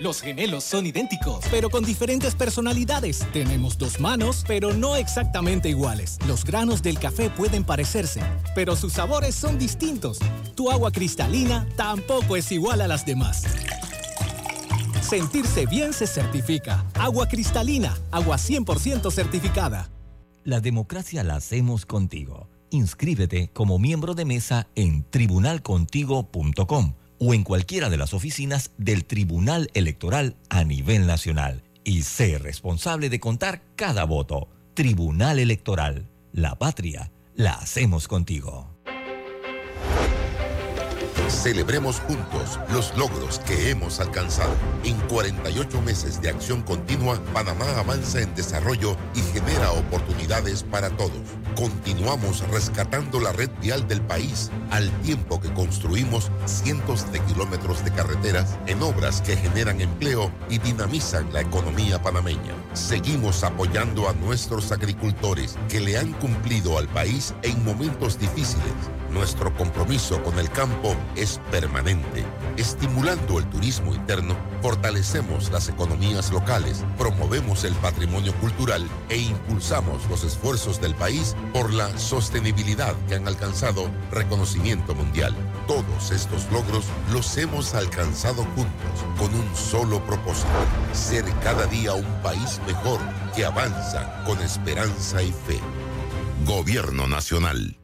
Los gemelos son idénticos, pero con diferentes personalidades. Tenemos dos manos, pero no exactamente iguales. Los granos del café pueden parecerse, pero sus sabores son distintos. Tu agua cristalina tampoco es igual a las demás. Sentirse bien se certifica. Agua cristalina, agua 100% certificada. La democracia la hacemos contigo. Inscríbete como miembro de mesa en tribunalcontigo.com o en cualquiera de las oficinas del Tribunal Electoral a nivel nacional y sé responsable de contar cada voto. Tribunal Electoral. La patria la hacemos contigo. Celebremos juntos los logros que hemos alcanzado. En 48 meses de acción continua, Panamá avanza en desarrollo y genera oportunidades para todos. Continuamos rescatando la red vial del país al tiempo que construimos cientos de kilómetros de carreteras en obras que generan empleo y dinamizan la economía panameña. Seguimos apoyando a nuestros agricultores que le han cumplido al país en momentos difíciles nuestro compromiso con el campo es permanente. Estimulando el turismo interno, fortalecemos las economías locales, promovemos el patrimonio cultural e impulsamos los esfuerzos del país por la sostenibilidad que han alcanzado reconocimiento mundial. Todos estos logros los hemos alcanzado juntos con un solo propósito, ser cada día un país mejor que avanza con esperanza y fe. Gobierno Nacional.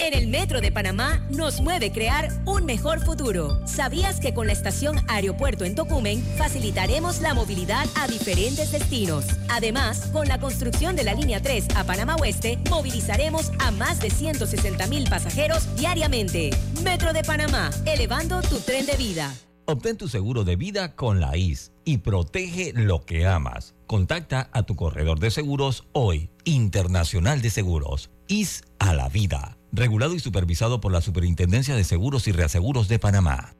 En el Metro de Panamá nos mueve crear un mejor futuro. ¿Sabías que con la estación Aeropuerto en Tocumen facilitaremos la movilidad a diferentes destinos? Además, con la construcción de la línea 3 a Panamá Oeste, movilizaremos a más de 160 mil pasajeros diariamente. Metro de Panamá, elevando tu tren de vida. Obtén tu seguro de vida con la IS y protege lo que amas. Contacta a tu corredor de seguros hoy, Internacional de Seguros, IS a la vida regulado y supervisado por la Superintendencia de Seguros y Reaseguros de Panamá.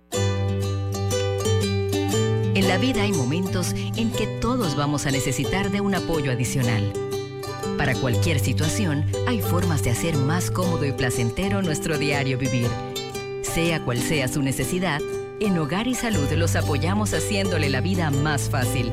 En la vida hay momentos en que todos vamos a necesitar de un apoyo adicional. Para cualquier situación, hay formas de hacer más cómodo y placentero nuestro diario vivir. Sea cual sea su necesidad, en Hogar y Salud los apoyamos haciéndole la vida más fácil,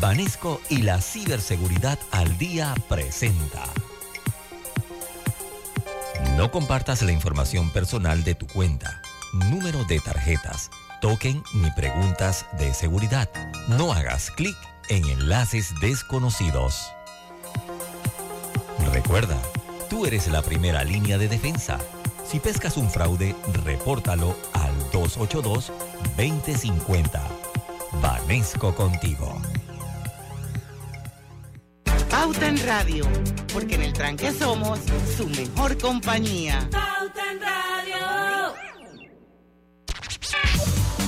Banesco y la ciberseguridad al día presenta. No compartas la información personal de tu cuenta, número de tarjetas, token ni preguntas de seguridad. No hagas clic en enlaces desconocidos. Recuerda, tú eres la primera línea de defensa. Si pescas un fraude, repórtalo al 282-2050. Banesco contigo. Pauta en Radio, porque en el tranque somos su mejor compañía. Pauta en Radio.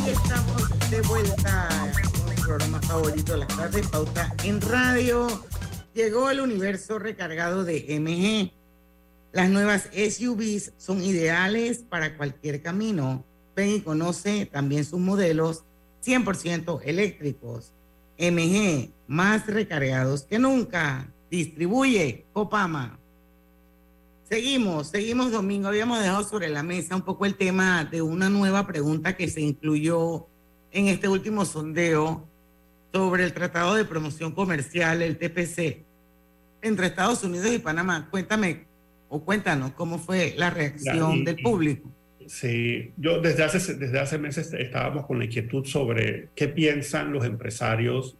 Y estamos de vuelta con el programa favorito de las tardes, Pauta en Radio. Llegó el universo recargado de MG. Las nuevas SUVs son ideales para cualquier camino. Ven y conoce también sus modelos 100% eléctricos. MG, más recargados que nunca. Distribuye Copama. Seguimos, seguimos domingo. Habíamos dejado sobre la mesa un poco el tema de una nueva pregunta que se incluyó en este último sondeo sobre el Tratado de Promoción Comercial, el TPC, entre Estados Unidos y Panamá. Cuéntame o cuéntanos cómo fue la reacción del público. Sí, yo desde hace, desde hace meses estábamos con la inquietud sobre qué piensan los empresarios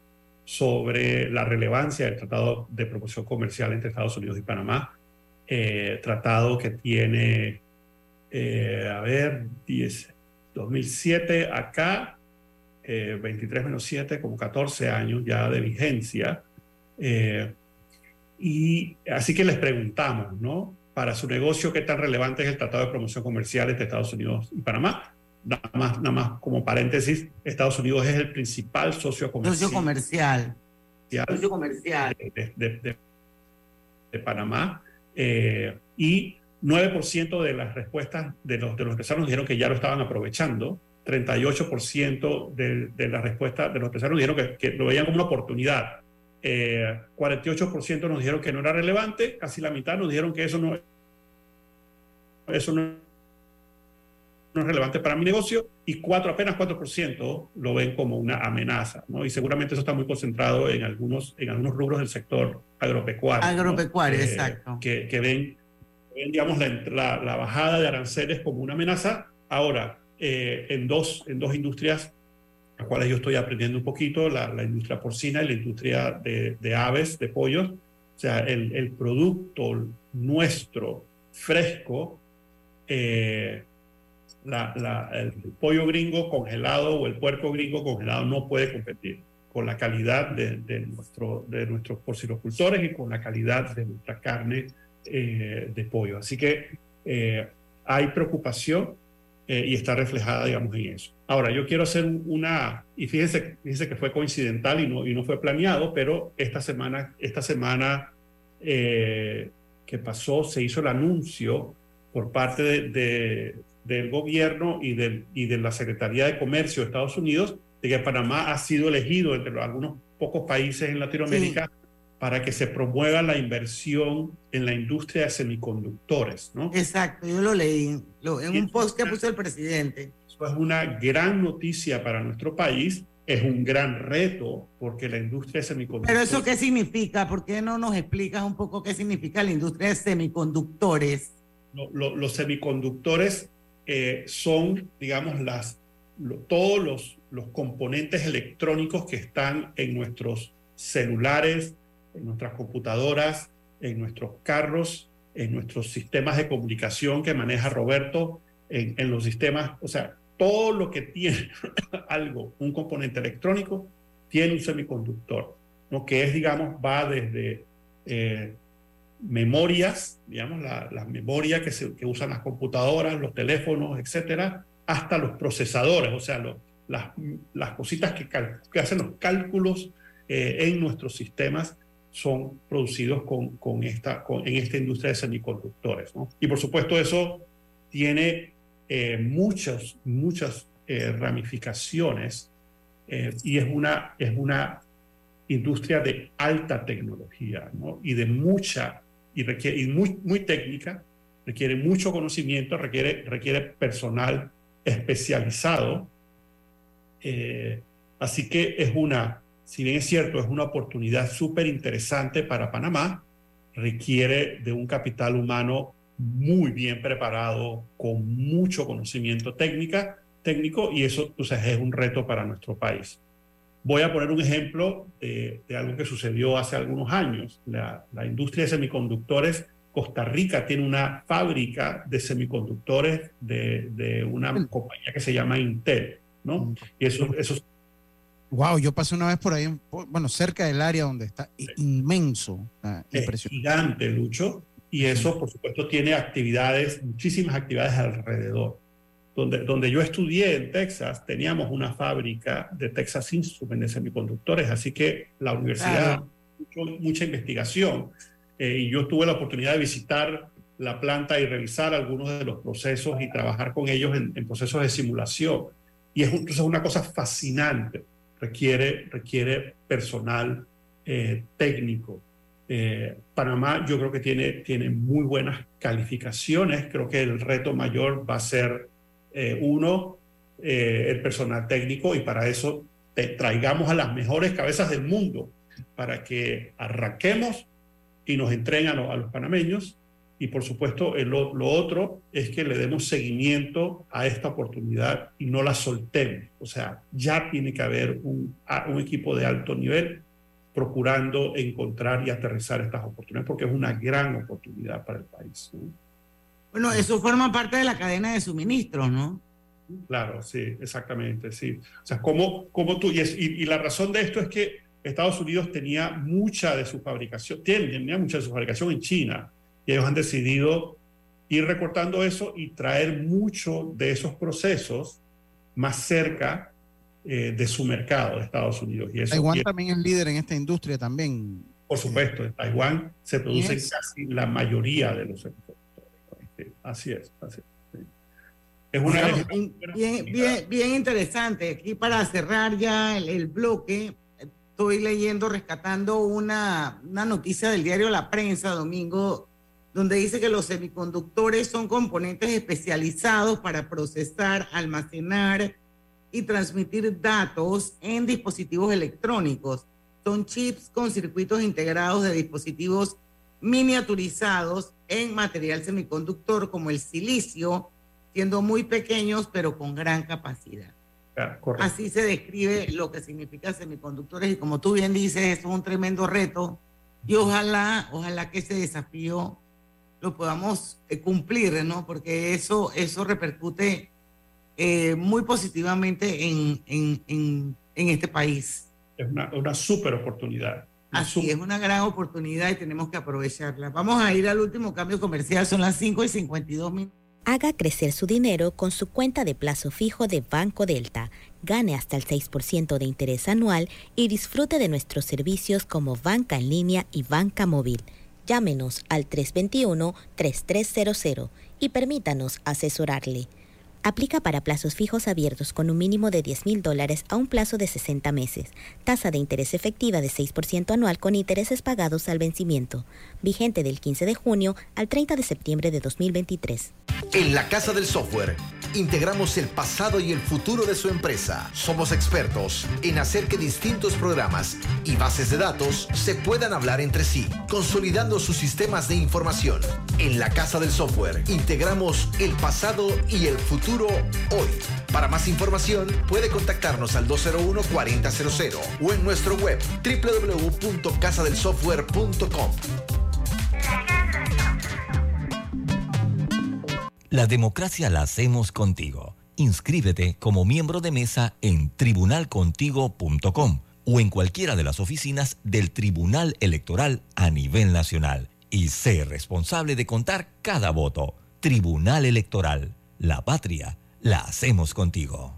sobre la relevancia del Tratado de Promoción Comercial entre Estados Unidos y Panamá. Eh, tratado que tiene, eh, a ver, 10, 2007 acá, eh, 23 menos 7, como 14 años ya de vigencia. Eh, y así que les preguntamos, ¿no? Para su negocio, ¿qué tan relevante es el Tratado de Promoción Comercial entre Estados Unidos y Panamá? Nada más, nada más como paréntesis, Estados Unidos es el principal socio comercial, Socio comercial. Socio comercial. de, de- de- de Panamá. eh, y 9% de las respuestas de los, de los empresarios nos dijeron que ya lo estaban aprovechando. 38% de, de las respuestas de los empresarios dijeron que, que lo veían como una oportunidad. Eh, 48% nos dijeron que no era relevante, casi la mitad nos dijeron que eso no, eso no, no es relevante para mi negocio y cuatro, apenas 4% lo ven como una amenaza. ¿no? Y seguramente eso está muy concentrado en algunos, en algunos rubros del sector agropecuario. ¿no? Agropecuario, Eh, exacto. Que, que ven, ven, digamos, la, la- la bajada de aranceles como una amenaza. Ahora, eh, en, dos, en dos industrias las cuales yo estoy aprendiendo un poquito, la, la industria porcina y la industria de, de aves, de pollos. O sea, el, el producto nuestro fresco, eh, la- la- el pollo gringo congelado o el puerco gringo congelado no puede competir con la calidad de, de nuestro, de nuestros porcicultores y con la calidad de nuestra carne eh, de pollo. Así que eh, hay preocupación eh, y está reflejada, digamos, en eso. Ahora, yo quiero hacer un- una, y fíjense, fíjense que fue coincidental y no, y no fue planeado, pero esta semana, esta semana eh, que pasó se hizo el anuncio por parte de- del gobierno y, del, y de la Secretaría de Comercio de Estados Unidos de que Panamá ha sido elegido entre los- algunos pocos países en Latinoamérica para que se promueva la inversión en la industria de semiconductores, ¿no? Exacto, yo lo leí lo- en un post que puso el presidente. Eso es una gran noticia para nuestro país, es un gran reto porque la industria de semiconductores... Pero eso qué significa? ¿Por qué no nos explicas un poco qué significa la industria de semiconductores? Lo- lo- los semiconductores eh, son, digamos, las, todos los, los componentes electrónicos que están en nuestros celulares, en nuestras computadoras, en nuestros carros, en nuestros sistemas de comunicación que maneja Roberto, en, en los sistemas, o sea, todo lo que tiene algo, un componente electrónico, tiene un semiconductor, ¿no? que es, digamos, va desde eh, memorias, digamos, la, la memoria que, usan las computadoras, los teléfonos, etcétera, hasta los procesadores, o sea, las, las cositas que, hacen los cálculos eh, en nuestros sistemas son producidos con, con esta, en esta industria de semiconductores. Y por supuesto eso tiene eh, muchas, muchas eh, ramificaciones y es una, es una industria de alta tecnología ¿no? y de mucha, y, requiere, muy, técnica, requiere mucho conocimiento, requiere, requiere personal especializado. Eh, así que es una, si bien es cierto, es una oportunidad súper interesante para Panamá, requiere de un capital humano muy bien preparado, con mucho conocimiento técnica, técnico, y eso es un reto para nuestro país. Voy a poner un ejemplo de, algo que sucedió hace algunos años. La, industria de semiconductores, Costa Rica tiene una fábrica de semiconductores de, de una compañía que se llama Intel, ¿no? Y eso, eso Wow, yo pasé una vez por ahí, bueno, cerca del área donde está, inmenso. Es gigante, Lucho, y eso, por supuesto, tiene actividades, muchísimas actividades alrededor. Donde, donde yo estudié en Texas, teníamos una fábrica de Texas Instruments de semiconductores, así que la universidad, mucho, mucha investigación, eh, y yo tuve la oportunidad de visitar la planta y revisar algunos de los procesos y trabajar con ellos en, procesos de simulación. Y es, es una cosa fascinante requiere, requiere personal eh, técnico. Eh, Panamá yo creo que tiene, tiene muy buenas calificaciones. Creo que el reto mayor va a ser, eh, uno, el personal técnico y para eso traigamos a las mejores cabezas del mundo para que arranquemos y nos entreguen a los panameños y por supuesto, lo otro es que le demos seguimiento a esta oportunidad y no la soltemos. O sea, ya tiene que haber un equipo de alto nivel procurando encontrar y aterrizar estas oportunidades, porque es una gran oportunidad para el país. Bueno, eso forma parte de la cadena de suministros, ¿no? Claro, sí, exactamente, sí. O sea, como, como tú, y, y, la razón de esto es que Estados Unidos tenía mucha de su fabricación, tenía mucha de su fabricación en China, y ellos han decidido ir recortando eso y traer mucho de esos procesos más cerca eh, de su mercado de Estados Unidos. Y Taiwán también es líder en esta industria también. Por supuesto, en Taiwán se producen casi la mayoría de los así es, así es. Es una bien, bien, bien, interesante. Aquí para cerrar ya el, bloque, estoy leyendo, rescatando una, una noticia del diario La Prensa, domingo donde dice que los semiconductores son componentes especializados para procesar, almacenar y transmitir datos en dispositivos electrónicos. Son chips con circuitos integrados de dispositivos miniaturizados en material semiconductor como el silicio, siendo muy pequeños pero con gran capacidad. Ah, Así se describe lo que significa semiconductores y como tú bien dices, es un tremendo reto y ojalá, ojalá que ese desafío lo podamos eh, cumplir, ¿no? Porque eso, eso repercute eh, muy positivamente en, en, en, en, este país. Es una, una súper oportunidad. Así es una gran oportunidad y tenemos que aprovecharla. Vamos a ir al último cambio comercial, son las 5 y 52 minutos. Haga crecer su dinero con su cuenta de plazo fijo de Banco Delta. Gane hasta el 6% de interés anual y disfrute de nuestros servicios como banca en línea y banca móvil. Llámenos al 321-3300 y permítanos asesorarle. Aplica para plazos fijos abiertos con un mínimo de 10 mil dólares a un plazo de 60 meses. Tasa de interés efectiva de 6% anual con intereses pagados al vencimiento. Vigente del 15 de junio al 30 de septiembre de 2023. En la Casa del Software integramos el pasado y el futuro de su empresa. Somos expertos en hacer que distintos programas y bases de datos se puedan hablar entre sí, consolidando sus sistemas de información. En la Casa del Software integramos el pasado y el futuro hoy. Para más información puede contactarnos al 201-4000 o en nuestro web www.casadelsoftware.com. La democracia la hacemos contigo. Inscríbete como miembro de mesa en tribunalcontigo.com o en cualquiera de las oficinas del Tribunal Electoral a nivel nacional y sé responsable de contar cada voto. Tribunal Electoral. La patria la hacemos contigo.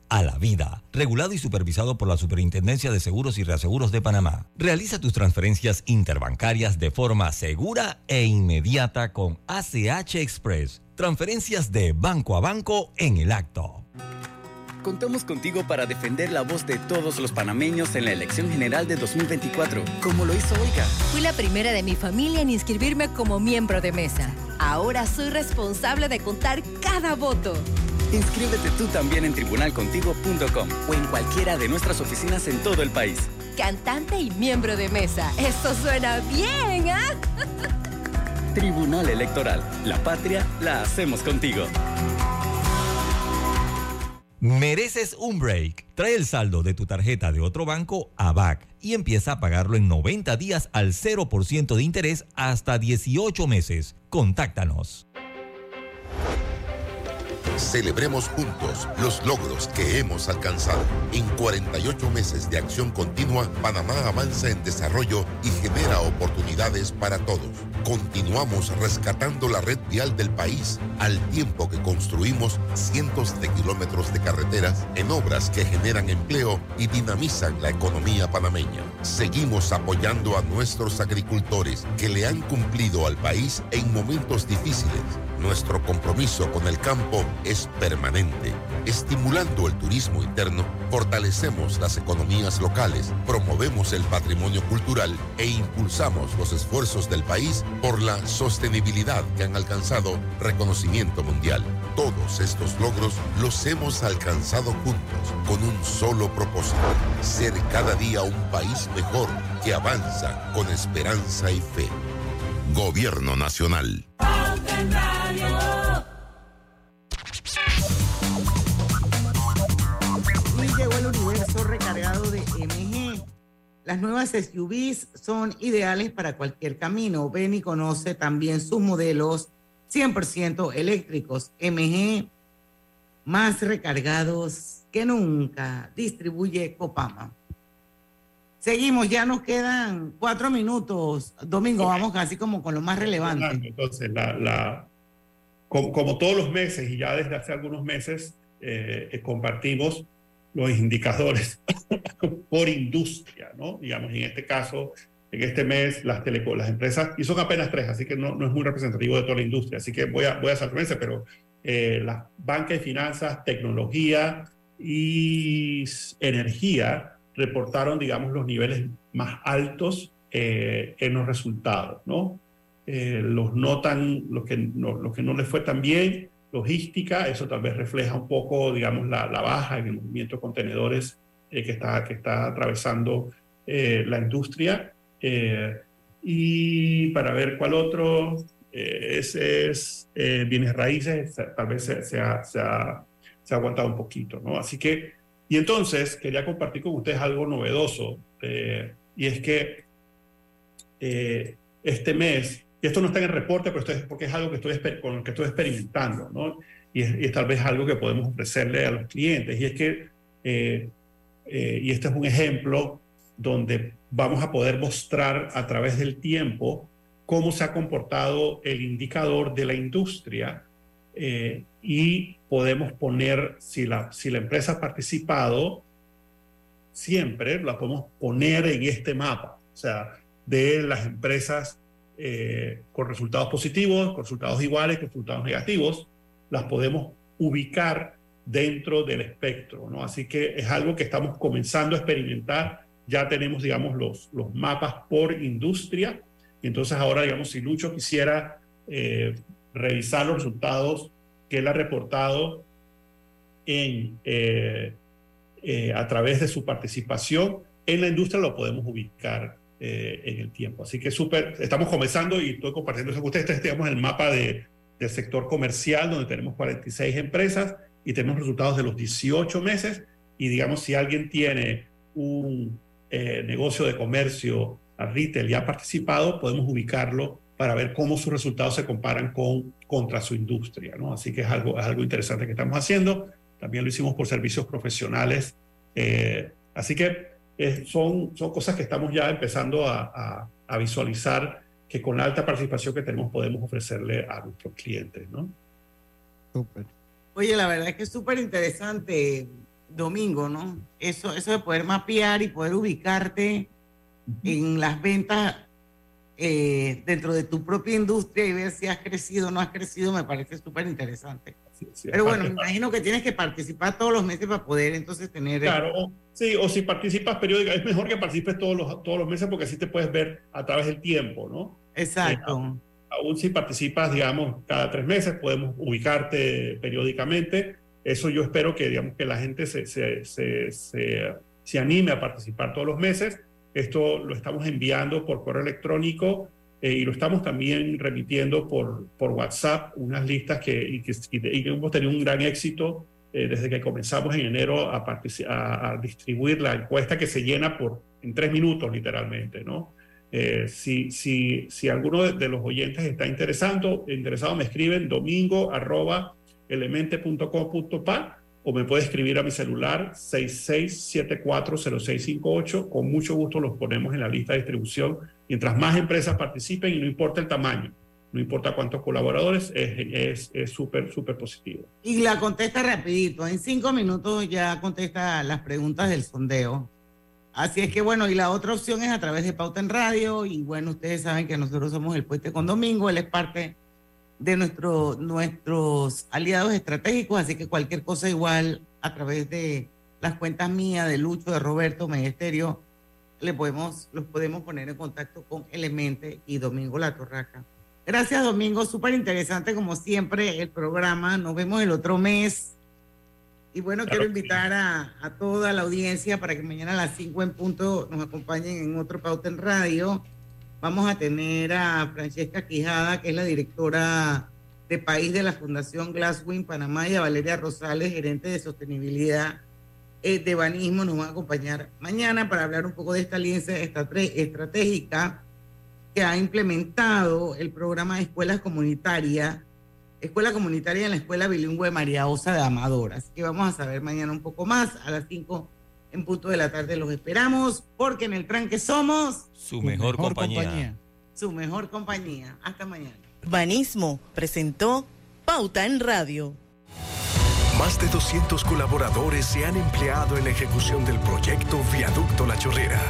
a la vida. Regulado y supervisado por la Superintendencia de Seguros y Reaseguros de Panamá. Realiza tus transferencias interbancarias de forma segura e inmediata con ACH Express. Transferencias de banco a banco en el acto. Contamos contigo para defender la voz de todos los panameños en la elección general de 2024, como lo hizo Olga. Fui la primera de mi familia en inscribirme como miembro de mesa. Ahora soy responsable de contar cada voto. Inscríbete tú también en tribunalcontigo.com o en cualquiera de nuestras oficinas en todo el país. Cantante y miembro de mesa. Esto suena bien, ¿ah? Tribunal Electoral. La patria la hacemos contigo. Mereces un break. Trae el saldo de tu tarjeta de otro banco a BAC y empieza a pagarlo en 90 días al 0% de interés hasta 18 meses. Contáctanos. Celebremos juntos los logros que hemos alcanzado. En 48 meses de acción continua, Panamá avanza en desarrollo y genera oportunidades para todos. Continuamos rescatando la red vial del país al tiempo que construimos cientos de kilómetros de carreteras en obras que generan empleo y dinamizan la economía panameña. Seguimos apoyando a nuestros agricultores que le han cumplido al país en momentos difíciles nuestro compromiso con el campo es permanente. Estimulando el turismo interno, fortalecemos las economías locales, promovemos el patrimonio cultural e impulsamos los esfuerzos del país por la sostenibilidad que han alcanzado reconocimiento mundial. Todos estos logros los hemos alcanzado juntos con un solo propósito, ser cada día un país mejor que avanza con esperanza y fe. Gobierno Nacional. Las nuevas SUVs son ideales para cualquier camino. Ven y conoce también sus modelos 100% eléctricos. MG, más recargados que nunca. Distribuye Copama. Seguimos, ya nos quedan cuatro minutos. Domingo, vamos casi como con lo más relevante. Entonces, la, la, como, como, todos los meses y ya desde hace algunos meses, eh, eh, compartimos los indicadores por industria, ¿no? Digamos, en este caso, en este mes, las telecom, las empresas, y son apenas tres, así que no, no, es muy representativo de toda la industria, así que voy a, voy a saltarme, pero eh, las bancas y finanzas, tecnología y energía reportaron, digamos, los niveles más altos eh, en los resultados, ¿no? Eh, los notan, los que no, los que no les fue tan bien, logística, eso tal vez refleja un poco, digamos, la, la baja en el movimiento de contenedores eh, que, está, que está atravesando eh, la industria. Eh, y para ver cuál otro, ese es bienes raíces, tal vez se, ha, se, ha, se ha aguantado un poquito, ¿no? Así que y entonces quería compartir con ustedes algo novedoso, y es que este mes, y esto no está en el reporte, pero esto es porque es algo que estoy, con lo que estoy experimentando, ¿no? Y es, y es, tal vez algo que podemos ofrecerle a los clientes, y es que, eh, y este es un ejemplo donde vamos a poder mostrar a través del tiempo cómo se ha comportado el indicador de la industria eh, y podemos poner, si la, si la empresa ha participado, siempre la podemos poner en este mapa, o sea, de las empresas eh, con resultados positivos, con resultados iguales, con resultados negativos, las podemos ubicar dentro del espectro. Así que es algo que estamos comenzando a experimentar, ya tenemos, digamos, los, los mapas por industria, y entonces ahora, digamos, si Lucho quisiera eh, revisar los resultados que él ha reportado en, a través de su participación en la industria, lo podemos ubicar en el tiempo. Así que súper, estamos comenzando y estoy compartiendo eso con ustedes. Este el mapa de, del sector comercial, donde tenemos 46 empresas y tenemos resultados de los 18 meses. Y digamos, si alguien tiene un eh, negocio de comercio a retail y ha participado, podemos ubicarlo para ver cómo sus resultados se comparan con, contra su industria. ¿no? Así que es algo, es algo interesante que estamos haciendo. También lo hicimos por servicios profesionales. Eh, así que eh, son, son cosas que estamos ya empezando a, a, a, visualizar que con la alta participación que tenemos podemos ofrecerle a nuestros clientes. ¿no? Súper. Oye, la verdad es que es súper interesante, Domingo, ¿no? Eso, eso de poder mapear y poder ubicarte en las ventas eh, dentro de tu propia industria y ver si has crecido o no has crecido, me parece súper interesante. Sí, sí, Pero bueno, me imagino que tienes que participar todos los meses para poder entonces tener... Claro, o, sí, o si participas periódicamente, es mejor que participes todos los, todos los meses porque así te puedes ver a través del tiempo, ¿no? Exacto. Eh, aún si participas, digamos, cada tres meses, podemos ubicarte periódicamente. Eso yo espero que, digamos, que la gente se, se, se, se, anime a participar todos los meses. Esto lo estamos enviando por correo electrónico eh, y lo estamos también remitiendo por, por WhatsApp, unas listas que, y que, y hemos tenido un gran éxito eh, desde que comenzamos en enero a, a, a, distribuir la encuesta que se llena por, en tres minutos literalmente, ¿no? Eh, si, si, si, alguno de, los oyentes está interesado, interesado me escriben domingo arroba elemente.com.pa o me puede escribir a mi celular 66740658. Con mucho gusto los ponemos en la lista de distribución. Mientras más empresas participen y no importa el tamaño, no importa cuántos colaboradores, es súper, es, súper positivo. Y la contesta rapidito, en cinco minutos ya contesta las preguntas del sondeo. Así es que bueno, y la otra opción es a través de Pauta en Radio. Y bueno, ustedes saben que nosotros somos el Puente con Domingo, él es parte de nuestro, nuestros aliados estratégicos, así que cualquier cosa igual a través de las cuentas mías, de Lucho, de Roberto, Megesterio, le podemos, los podemos poner en contacto con Elemente y Domingo La Torraca. Gracias, Domingo. Súper interesante, como siempre, el programa. Nos vemos el otro mes. Y bueno, claro, quiero invitar a, a, toda la audiencia para que mañana a las 5 en punto nos acompañen en otro Pauta en Radio. Vamos a tener a Francesca Quijada, que es la directora de país de la Fundación Glasswing Panamá, y a Valeria Rosales, gerente de sostenibilidad eh, de Banismo, nos van a acompañar mañana para hablar un poco de esta alianza estratégica que ha implementado el programa de escuelas comunitarias Escuela Comunitaria en la Escuela Bilingüe María Osa de Amadoras, que vamos a saber mañana un poco más a las 5 en punto de la tarde. Los esperamos porque en el tranque somos su mejor, mejor compañía. compañía. Su mejor compañía. Hasta mañana. Banismo presentó Pauta en Radio. Más de 200 colaboradores se han empleado en la ejecución del proyecto Viaducto La Chorrera